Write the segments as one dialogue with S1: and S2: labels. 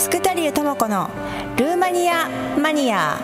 S1: スクタリュー智子のルーマニアマニア。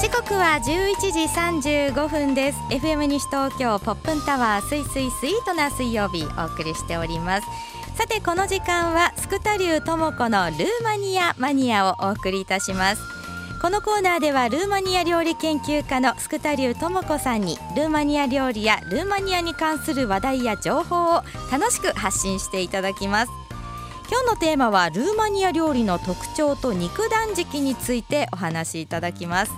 S2: 時刻は11時35分です。FM 西東京ポップンタワースイスイスイートな水曜日お送りしております。さてこの時間はスクタリュー智子のルーマニアマニアをお送りいたします。このコーナーではルーマニア料理研究家のスクタリュ智子さんにルーマニア料理やルーマニアに関する話題や情報を楽しく発信していただきます。今日のテーマはルーマニア料理の特徴と肉断食についてお話しいただきます。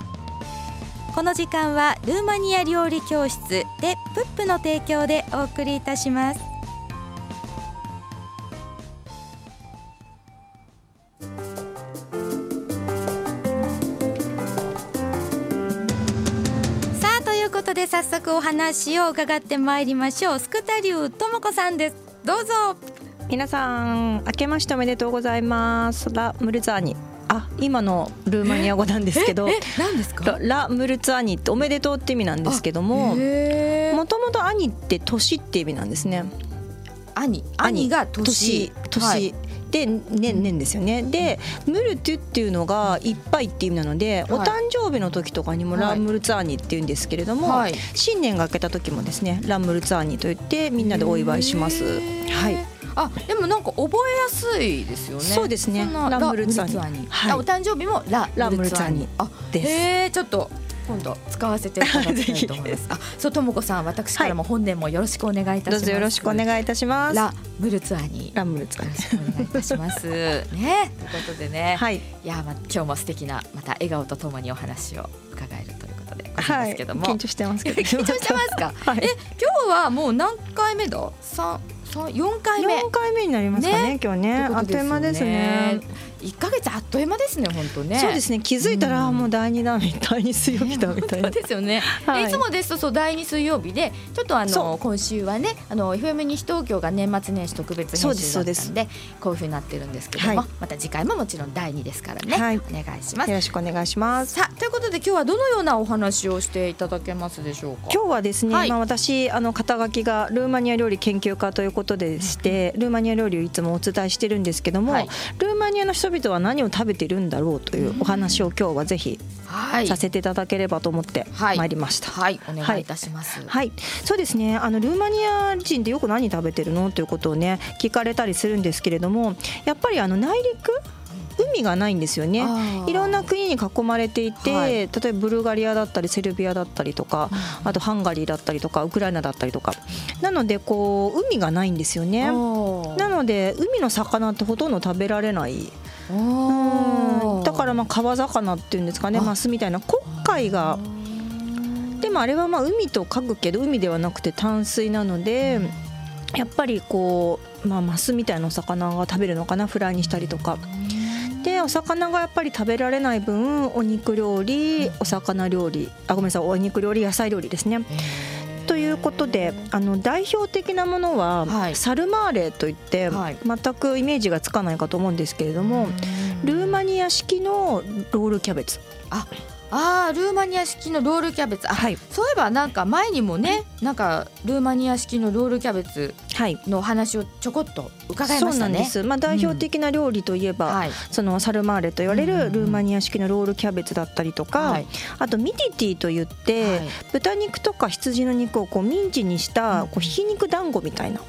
S2: この時間はルーマニア料理教室でプップの提供でお送りいたします。で早速お話を伺ってまいりましょう。スクタリューともこさんです。どうぞ。
S1: 皆さん明けましておめでとうございます。ラムルツァーニ。あ今のルーマニア語なんですけど。
S2: 何ですか？
S1: ラムルツァーニっておめでとうって意味なんですけどももともと兄って年って意味なんですね。
S2: 兄兄が年
S1: 年、はいで年年ですよね。でムルトゥっていうのがいっぱいっていう意味なので、お誕生日の時とかにもラムルツァーニって言うんですけれども、はい、新年が明けた時もですねラムルツァーニと言ってみんなでお祝いします。はい。
S2: あでもなんか覚えやすいですよね。
S1: そうですね。
S2: ラムルツァーニ。はい、お誕生日もララムルツァーニ。あです。えー、ちょっと今度使わせていただきたいと思います。あ、そうともこさん、私からも本年もよろしくお願いいたします。
S1: よろしくお願いいたします。
S2: ラムルツアーに
S1: ラムルツアー
S2: にお願いいたします。ね、ということでね、はい、いやまあ今日も素敵なまた笑顔とともに四話を伺えるということでございますけども、
S1: 緊張してますけど、
S2: 緊張してますか？え、今日はもう何回目だ？三三四回目。
S1: 四回目になりますかね、今日ね。あっという間ですね。
S2: 一ヶ月あっという間ですね本当ね。
S1: そうですね。気づいたらもう第二だ 第二水曜日だみたいな、
S2: ですよね、はい、いつもですとそう第二水曜日でちょっとあの今週はねあの FM 西東京が年末年始特別編集だったんでこういうふうになってるんですけども、また次回ももちろん第二ですからね、はい、お願いします。
S1: よろしくお願いします。
S2: さあということで今日はどのようなお話をしていただけますでしょうか？
S1: 今日はですね、まあ私あの肩書きがルーマニア料理研究家ということでして、ルーマニア料理をいつもお伝えしてるんですけども、ルーマニアの人々は何を食べべてるんだろうというお話を今日はぜひさせていただければと思ってまい。りました。
S2: はい、はい、お願いいたします。
S1: はい、そうですね。あのルーマニア人ってよく何食べてるのということをね聞かれたりするんですけれども、やっぱりあの内陸？海がないんですよね。いろんな国に囲まれていて、はい、例えばブルガリアだったりセルビアだったりとか、うん、あとハンガリーだったりとかウクライナだったりとか。なのでこう海がないんですよね。なので海の魚ってほとんど食べられないだからまあ川魚っていうんですかね。マスみたいな黒海が。でもあれはまあ海と書くけど海ではなくて淡水なのでやっぱりこうまあマスみたいなお魚が食べるのかな。フライにしたりとか。でお魚がやっぱり食べられない分お肉料理お魚料理。あごめんなさい。お肉料理野菜料理ですね。ということであの代表的なものは、はい、サルマーレといって、はい、全くイメージがつかないかと思うんですけれどもルーマニア式のロールキャベツ。
S2: ああルーマニア式のロールキャベツ。はい、そういえばなんか前にもねなんかルーマニア式のロールキャベツの話をちょこっと伺いましたね。
S1: まあ、代表的な料理といえば、うん。はい、そのサルマーレと言われるルーマニア式のロールキャベツだったりとか、はい、あとミティティといって、豚肉とか羊の肉をこうミンチにしたこうひき肉団子みたいな。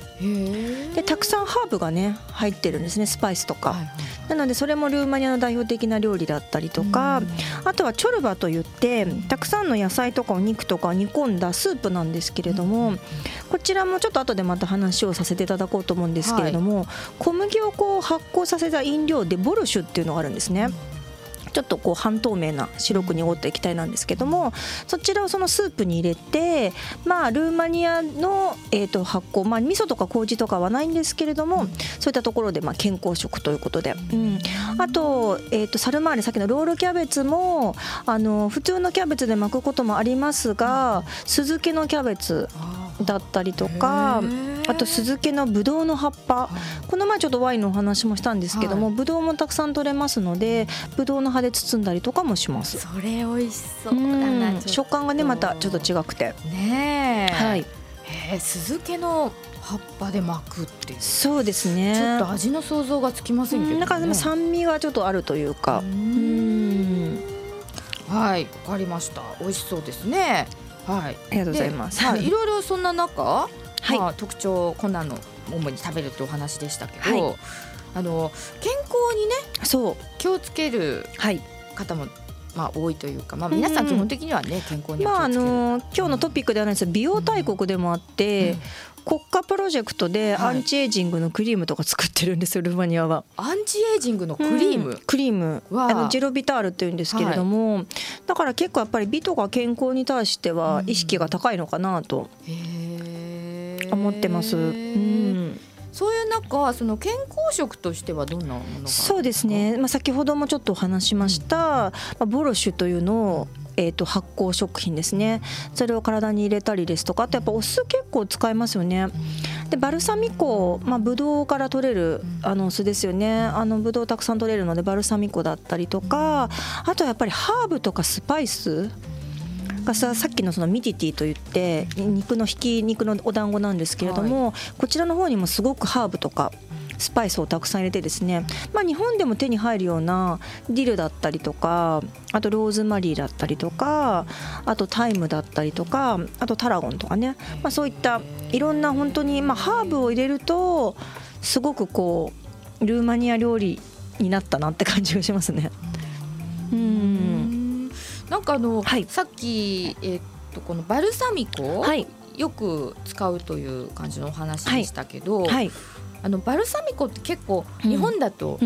S1: でたくさんハーブがね入ってるんですねスパイスとか、はいはい、なのでそれもルーマニアの代表的な料理だったりとか、あとはチョルバといってたくさんの野菜とかお肉とか煮込んだスープなんですけれども、こちらもちょっと後でまた話をさせていただこうと思うんですけれども、はい、小麦をこう発酵させた飲料でボルシュっていうのがあるんですね。ちょっとこう半透明な白く濁った液体なんですけどもそちらをそのスープに入れてまあルーマニアの、えー、と発酵まあ味噌とか麹とかはないんですけれどもそういったところでまあ健康食ということで、うん、あと,、えー、とサルマーレさっきのロールキャベツもあの普通のキャベツで巻くこともありますが酢漬けのキャベツだったりとかあと酢漬けのぶどうの葉っぱ。この前ちょっとワインのお話もしたんですけどもぶどうもたくさん取れますのでぶどうの葉で包んだりとかもします。
S2: それ美味しそうだな
S1: 食感がねまたちょっと違くて。
S2: ね
S1: はい。
S2: へえ酢漬けの葉っぱで巻くって
S1: そうですね。
S2: ちょっと味の想像がつきませんけど、ね、
S1: なんかでも酸味がちょっとあるというか。うん。
S2: はいわかりました。美味しそうですね。はい。
S1: ありがとうございます。
S2: はい、いろいろそんな中、はい、まあ、特徴こんなの主に食べるってお話でしたけど、はい、あの健康にね
S1: そう。
S2: 気をつける方も、まあ、多いというか、まあ、皆さん基本的にはね、うん、健康にまあ、あの
S1: 今日のトピックではないです。美容大国でもあって、うん、国家プロジェクトでアンチエイジングのクリームとか作ってるんですよ、ルーマニアは。
S2: アンチエイジングのクリーム、うん、
S1: クリーム。あのジェロビタールっていうんですけれども、はい、だから結構やっぱり美とか健康に対しては意識が高いのかなと思ってます。うん。
S2: そういう中その健康食としてはどんなもの
S1: そうですね、まあ、先ほどもちょっとお話しました、まあ、ボロシュというのをえー、と発酵食品ですね。それを体に入れたりですとかあとやっぱお酢結構使いますよね。でバルサミコ、まあ、ブドウから取れるあのお酢ですよね。あのブドウたくさん取れるのでバルサミコだったりとかあとはやっぱりハーブとかスパイスがささっきのそのミティティといって肉のひき肉のお団子なんですけれども、はい、こちらの方にもすごくハーブとかスパイスをたくさん入れてですね、まあ、日本でも手に入るようなディルだったりとかあとローズマリーだったりとかあとタイムだったりとかあとタラゴンとかね、まあ、そういったいろんな本当にまあハーブを入れるとすごくこうルーマニア料理になったなって感じがしますね。うん
S2: なんかあの、はい、さっき、えー、っとこのバルサミコ、はい、よく使うという感じのお話でしたけど、はい、はいあのバルサミコって結構日本だと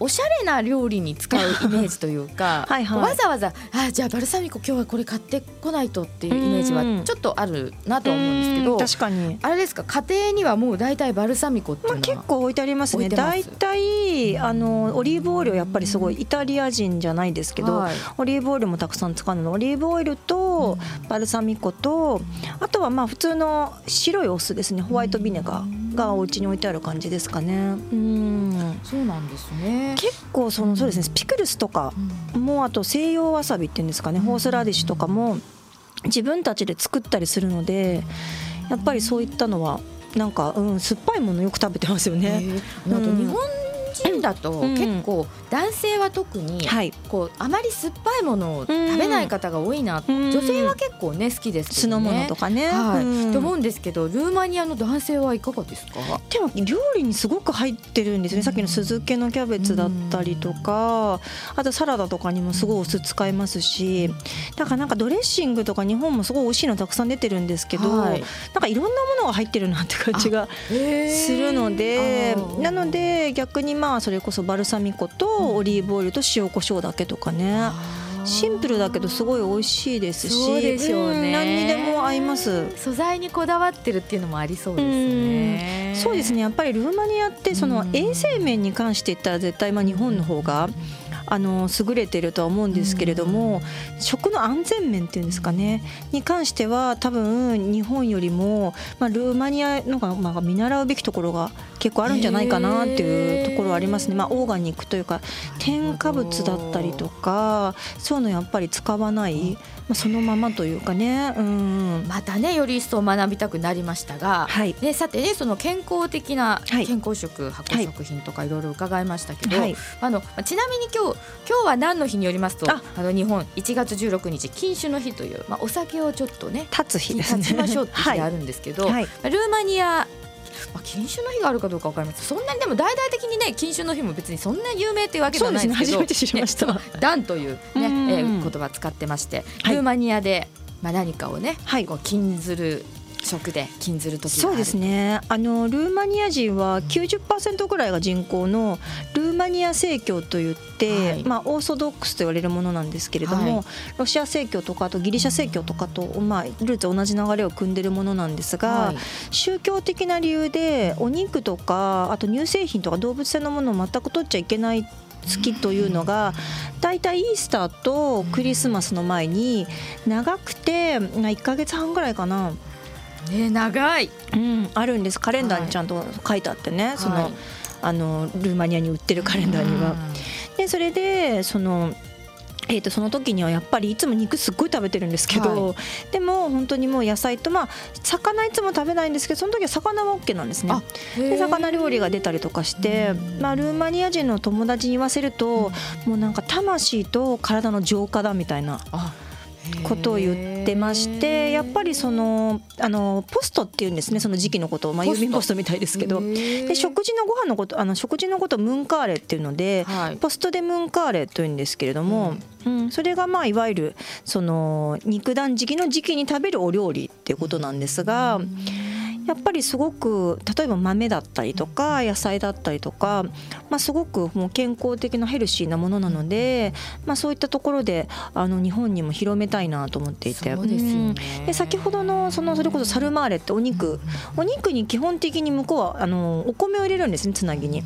S2: おしゃれな料理に使うイメージというか はい、わざわざあじゃあバルサミコ今日はこれ買ってこないとっていうイメージはちょっとあるなと思うんですけど
S1: 確かに。
S2: あれですか家庭にはもう大体バルサミコっていうのは、
S1: まあ、結構置いてありますね。大体あのオリーブオイルやっぱりすごいイタリア人じゃないですけど、はい、オリーブオイルもたくさん使うのオリーブオイルとバルサミコとあとはまあ普通の白いお酢ですね。ホワイトビネガーがお家に置いてある感じですかね。うん。
S2: そうなんですね。
S1: 結構そのそうですね。ピクルスとかもあと西洋わさびっていうんですかね。ホースラディッシュとかも自分たちで作ったりするのでやっぱりそういったのはなんか、うん、酸っぱいものよく食べてますよね。
S2: あと日本人だと結構男性は特にこうあまり酸っぱいものを食べない方が多いな、女性は結構ね好きです
S1: けどね。とかね、
S2: はい、と思うんですけどルーマニアの男性はいかがですか？
S1: でも料理にすごく入ってるんですね。さっきの酢漬けのキャベツだったりとか。あとサラダとかにもすごいお酢使いますし。だからなんかドレッシングとか日本もすごい美味しいのたくさん出てるんですけど、はい、なんかいろんなものが入ってるなって感じがするのでなので逆にまあそれこそバルサミコとオリーブオイルと塩コショウだけとかね。シンプルだけどすごい美味しいですし。
S2: そうでしょうね、
S1: 何にでも合います。
S2: 素材にこだわってるっていうのもありそうですね。
S1: そうですね。やっぱりルーマニアってその衛生面に関して言ったら絶対まあ日本の方があの優れてるとは思うんですけれども、食の安全面っていうんですかねに関しては多分日本よりも、まあ、ルーマニアのが、まあ、見習うべきところが結構あるんじゃないかなっていうところはありますね、まあ、オーガニックというか添加物だったりとかそういうのやっぱり使わない。まあ、そのままというかね、うん、
S2: またねより一層学びたくなりましたが、はい、ね、さてねその健康的な健康食、はい、発酵食品とかい。ろいろ伺いましたけど、はい、あのちなみに今日今日は何の日によりますとあ。の日本1月16日禁酒の日という、まあ、お酒をちょっとね
S1: 立つ日ですね。
S2: 立ちましょうって日があるんですけど、はい、ルーマニアまあ、禁酒の日があるかどうか分かりますそんなにでも大々的にね禁酒の日も別にそんな有名というわけではないんですけど、
S1: ね、初めて知りました、ね、
S2: ダンというね、えー、言葉使ってまして、ルーマニアで、まあ、何かをね、はい、こう禁ずる食で禁ずる時
S1: そうですね。あのルーマニア人は90%ぐらいが人口のルーマニア正教といって、はい、まあ、オーソドックスと言われるものなんですけれども、はい、ロシア正教とかあとギリシャ正教とかと、まあ、ルーツ同じ流れを組んでるものなんですが、はい、宗教的な理由でお肉とかあと乳製品とか動物性のものを全く取っちゃいけない月というのが大体イースターとクリスマスの前に長くて1か月半ぐらいかな
S2: ね長い、
S1: うん、あるんです。カレンダーにちゃんと書いてあってね、はい、そのあのルーマニアに売ってるカレンダーには。でそれでそのえー、とその時にはやっぱりいつも肉すっごい食べてるんですけど、はい、でも本当にもう野菜とまあ魚いつも食べないんですけどその時は魚は OK なんですね。で魚料理が出たりとかして、まあ、ルーマニア人の友達に言わせるともうなんか魂と体の浄化だみたいな。ことを言ってましてやっぱりそのあのポストっていうんですねその時期のことを、まあ、郵便ポストみたいですけど。で食事のご飯のことあの食事のことをムンカーレっていうので、はい、ポストでムンカーレというんですけれども、うん、うん、それがまあいわゆるその肉断食の時期に食べるお料理っていうことなんですが。うんやっぱりすごく例えば豆だったりとか野菜だったりとか、まあ、すごくもう健康的なヘルシーなものなので、まあ、そういったところであの日本にも広めたいなと思っていて。
S2: で、ね。
S1: うん、先ほどのそのそれこそサルマーレってお肉。お肉に基本的に向こうはあのお米を入れるんですねつなぎに。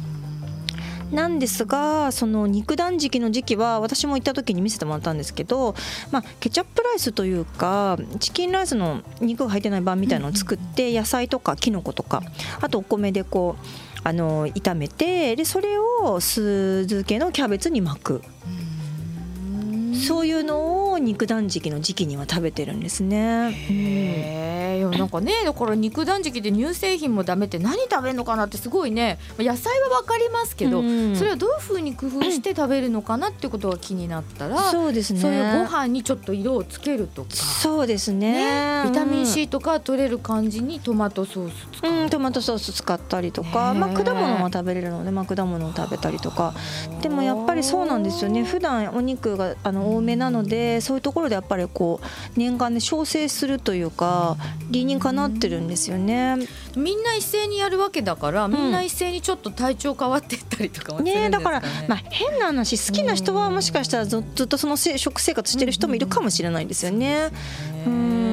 S1: なんですがその肉断食の時期は私も行った時に見せてもらったんですけど、まあ、ケチャップライスというかチキンライスの肉が入ってない版みたいなのを作って野菜とかきのことかあとお米でこうあの炒めてでそれを酢漬けのキャベツに巻く。そういうのを肉断食の時期には食べてるんですね。
S2: へえ、うん、なんかねだから肉断食で乳製品もダメって何食べるのかなってすごいね。野菜は分かりますけど、うん、それはどういうふうに工夫して食べるのかなってことが気になったら、
S1: そうですね。
S2: そういうご飯にちょっと色をつけるとか。
S1: そうですね、
S2: ね、ビタミン C とか取れる感じにトマトソース使う、
S1: うん、トマトソース使ったりとか、まあ、果物も食べれるので、まあ、果物を食べたりとか。でもやっぱりそうなんですよね。普段お肉があの多めなのでそういうところでやっぱりこう年間で調整するというか理にかなってるんですよね。
S2: みんな一斉にやるわけだから、みんな一斉にちょっと体調変わっていったりとかね、
S1: ね、だからまあ変な話好きな人はもしかしたらずっとその食生活してる人もいるかもしれないですよね。うん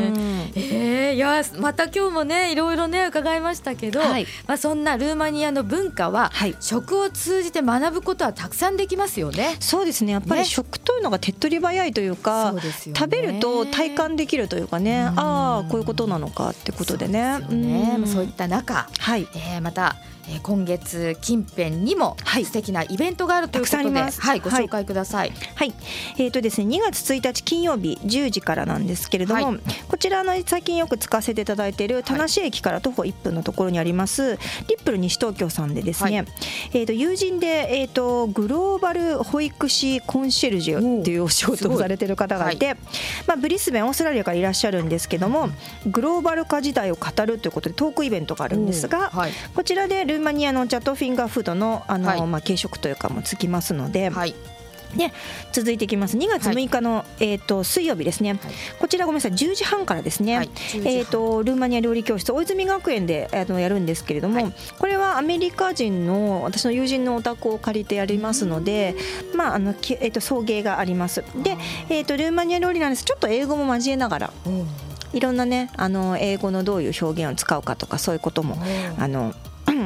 S2: えー、いやまた今日もねいろいろね伺いましたけど、はい、まあ、そんなルーマニアの文化は、はい、食を通じて学ぶことはたくさんできますよね。
S1: そうですね。やっぱり食というのが手っ取り早いというか、ね、食べると体感できるというかね、ああこういうことなのかってことでね。
S2: そう、ね、そういった中、はい。えー、またえー、今月近辺にも素敵なイベントがあるということで、はい、はい、ご紹介ください。
S1: はい、えっ、ー、とですね、2月1日金曜日10時からなんですけれども、はい、こちらの最近よく使わせていただいている田無駅から徒歩1分のところにあります、リップル西東京さんでですね、はい、えっ、と友人でえっ、ー、とグローバル保育士コンシェルジュっていうお仕事をされてる方がいて、まあブリスベンオーストラリアからいらっしゃるんですけども、グローバル化時代を語るということでトークイベントがあるんですが、こちらでルーマニアのチャットフィンガーフードのあの、はい、まあ軽食というかもつきますので。はい。で続いていきます。2月6日の、はい、えーと、水曜日ですね、はい、こちらごめんなさい。10時半からですね、はい、えーと、ルーマニア料理教室大泉学園で、えー、とやるんですけれども、これはアメリカ人の私の友人のお宅を借りてやりますので、まああのえーと、送迎があります。で、えー、とルーマニア料理なんです。ちょっと英語も交えながら。いろんなねあの英語のどういう表現を使うかとかそういうこともあの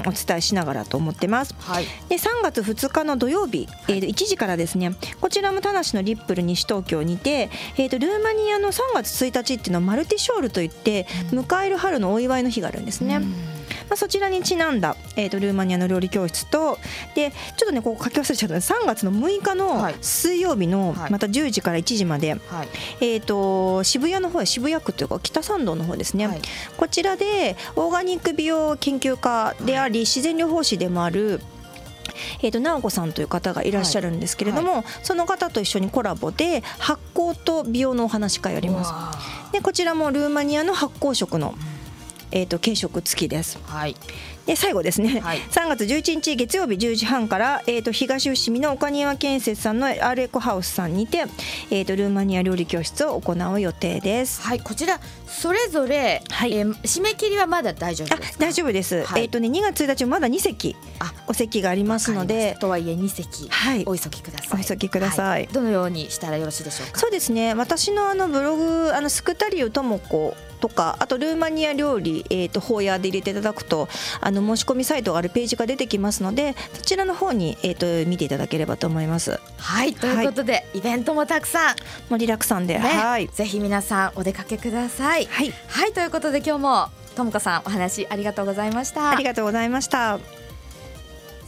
S1: お伝えしながらと思ってます。はい、で3月2日の土曜日、えー、1時からですねこちらも田無のリップル西東京にて、えー、とルーマニアの3月1日っていうのはマルティショールといって迎える春のお祝いの日があるんですね。うんまあ、そちらにちなんだ、えー、とルーマニアの料理教室とでちょっとねここ書き忘れちゃった3月の6日の水曜日のまた10時から1時まで、はい、えー、と渋谷の方渋谷区というか北参道の方ですね、はい、こちらでオーガニック美容研究家であり自然療法士でもあるえー、と直子さんという方がいらっしゃるんですけれども、はい。はい、その方と一緒にコラボで発酵と美容のお話会やります。でこちらもルーマニアの発酵食のえーと、軽食付きです。はい。で最後ですね、はい、3月11日月曜日10時半から、えーと、東伏見の岡庭建設さんのアールエコハウスさんにて、えーと、ルーマニア料理教室を行う予定です。
S2: はい。こちらそれぞれ、はい、えー、締め切りはまだ大丈夫です
S1: 大丈夫です。はい、えっ、ー、とね2月1日まだ2席お席がありますので。
S2: とはいえ2席、はい、お急ぎください。
S1: お急ぎください、
S2: どのようにしたらよろしいでしょうか？
S1: そうですね。私のあのブログあのスクタリューともこうとかあとルーマニア料理、えーと、ホーヤーで入れていただくとあの申し込みサイトがあるページが出てきますのでそちらの方に、えーと、見ていただければと思います。
S2: はいということで、はい、イベントもたくさん
S1: 盛りだくさんで、ね、はい
S2: ぜひ皆さんお出かけください。はい、はい、ということで今日もともこさんお話ありがとうございました。
S1: ありがとうございました。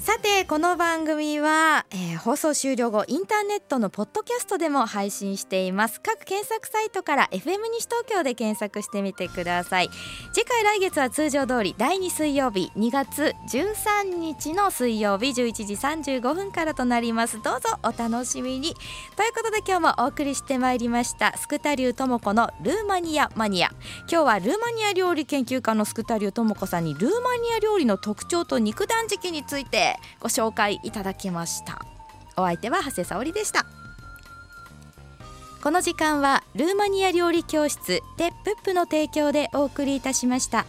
S2: さてこの番組は、えー、放送終了後インターネットのポッドキャストでも配信しています。各検索サイトから FM 西東京で検索してみてください。次回来月は通常通り第2水曜日2月13日の水曜日11時35分からとなります。どうぞお楽しみに。ということで今日もお送りしてまいりましたスクタリューともこのルーマニアマニア。今日はルーマニア料理研究家のスクタリューともこさんにルーマニア料理の特徴と肉断食についてご紹介いただきましたお相手は長谷沙織でしたこの時間はルーマニア料理教室テップップの提供でお送りいたしました。